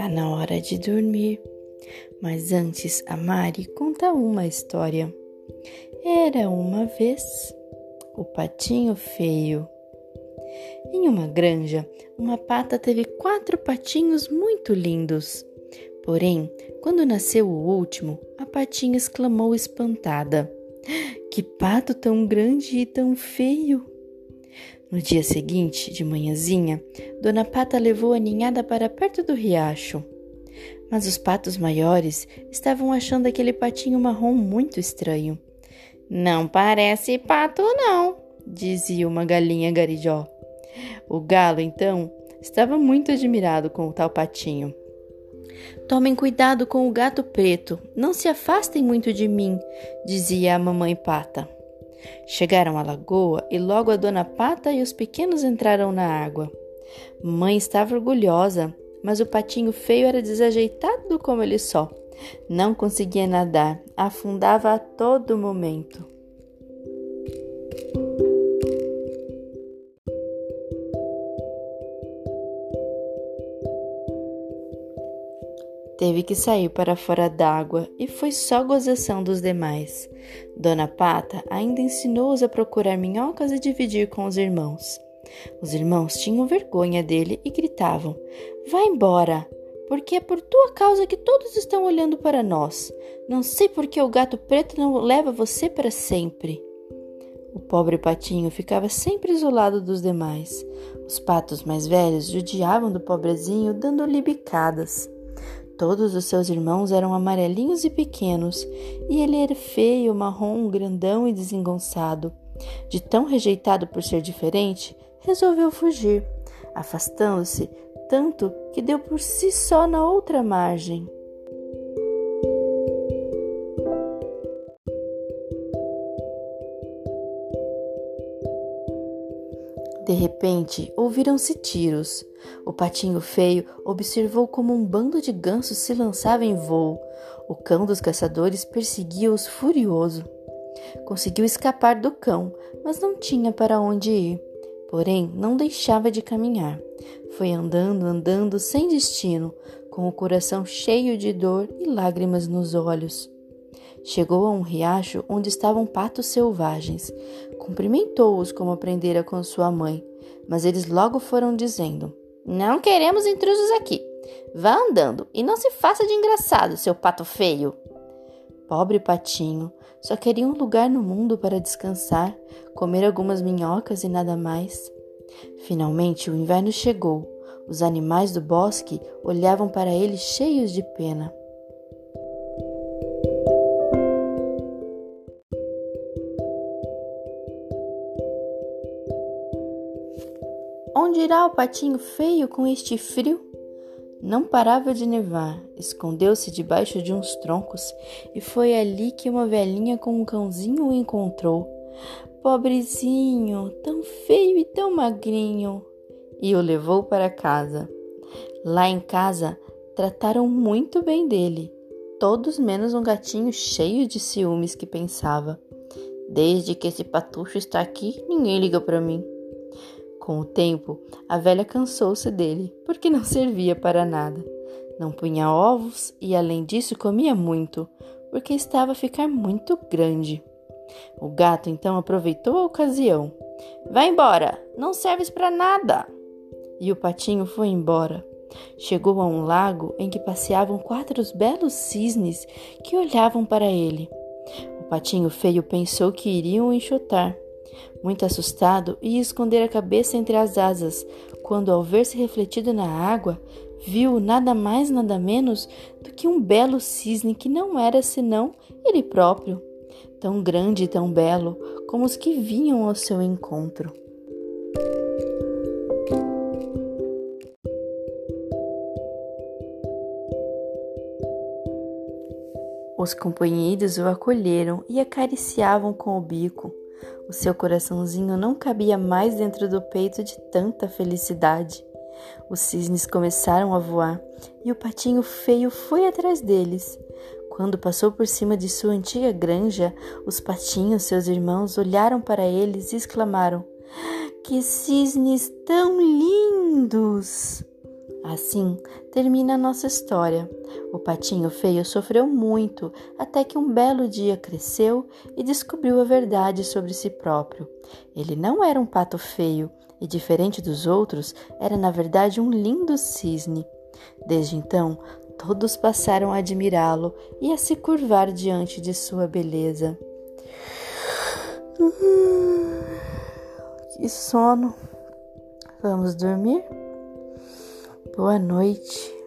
Tá na hora de dormir. Mas antes, a Mari conta uma história. Era uma vez o patinho feio. Em uma granja, uma pata teve quatro patinhos muito lindos. Porém, quando nasceu o último, a patinha exclamou espantada: Que pato tão grande e tão feio! No dia seguinte, de manhãzinha, Dona Pata levou a ninhada para perto do riacho. Mas os patos maiores estavam achando aquele patinho marrom muito estranho. Não parece pato, não, dizia uma galinha garijó. O galo, então, estava muito admirado com o tal patinho. Tomem cuidado com o gato preto, não se afastem muito de mim, dizia a mamãe pata. Chegaram à lagoa e logo a dona Pata e os pequenos entraram na água. Mãe estava orgulhosa, mas o patinho feio era desajeitado como ele só. Não conseguia nadar, afundava a todo momento. Teve que sair para fora d'água e foi só gozação dos demais. Dona Pata ainda ensinou-os a procurar minhocas e dividir com os irmãos. Os irmãos tinham vergonha dele e gritavam: Vá embora, porque é por tua causa que todos estão olhando para nós. Não sei por que o gato preto não leva você para sempre. O pobre patinho ficava sempre isolado dos demais. Os patos mais velhos judiavam do pobrezinho, dando-lhe bicadas. Todos os seus irmãos eram amarelinhos e pequenos, e ele era feio, marrom, grandão e desengonçado. De tão rejeitado por ser diferente, resolveu fugir, afastando-se tanto que deu por si só na outra margem. De repente, ouviram-se tiros. O patinho feio observou como um bando de gansos se lançava em voo. O cão dos caçadores perseguia-os furioso. Conseguiu escapar do cão, mas não tinha para onde ir. Porém, não deixava de caminhar. Foi andando, andando sem destino, com o coração cheio de dor e lágrimas nos olhos. Chegou a um riacho onde estavam patos selvagens. Cumprimentou-os como aprendera com sua mãe, mas eles logo foram dizendo: Não queremos intrusos aqui. Vá andando e não se faça de engraçado, seu pato feio. Pobre patinho, só queria um lugar no mundo para descansar, comer algumas minhocas e nada mais. Finalmente o inverno chegou. Os animais do bosque olhavam para ele cheios de pena. Onde irá o patinho feio com este frio? Não parava de nevar, escondeu-se debaixo de uns troncos e foi ali que uma velhinha com um cãozinho o encontrou. Pobrezinho, tão feio e tão magrinho! E o levou para casa. Lá em casa, trataram muito bem dele, todos menos um gatinho cheio de ciúmes que pensava: Desde que esse patucho está aqui, ninguém liga para mim. Com o tempo, a velha cansou-se dele, porque não servia para nada. Não punha ovos e, além disso, comia muito, porque estava a ficar muito grande. O gato então aproveitou a ocasião. Vai embora, não serves para nada. E o patinho foi embora. Chegou a um lago em que passeavam quatro belos cisnes que olhavam para ele. O patinho feio pensou que iriam enxotar, muito assustado, ia esconder a cabeça entre as asas, quando, ao ver-se refletido na água, viu nada mais nada menos do que um belo cisne que não era senão ele próprio, tão grande e tão belo como os que vinham ao seu encontro. Os companheiros o acolheram e acariciavam com o bico. O seu coraçãozinho não cabia mais dentro do peito de tanta felicidade. Os cisnes começaram a voar e o patinho feio foi atrás deles. Quando passou por cima de sua antiga granja, os patinhos, seus irmãos, olharam para eles e exclamaram: Que cisnes tão lindos! Assim termina a nossa história. O patinho feio sofreu muito até que um belo dia cresceu e descobriu a verdade sobre si próprio. Ele não era um pato feio e, diferente dos outros, era na verdade um lindo cisne. Desde então, todos passaram a admirá-lo e a se curvar diante de sua beleza. Que sono! Vamos dormir? Boa noite.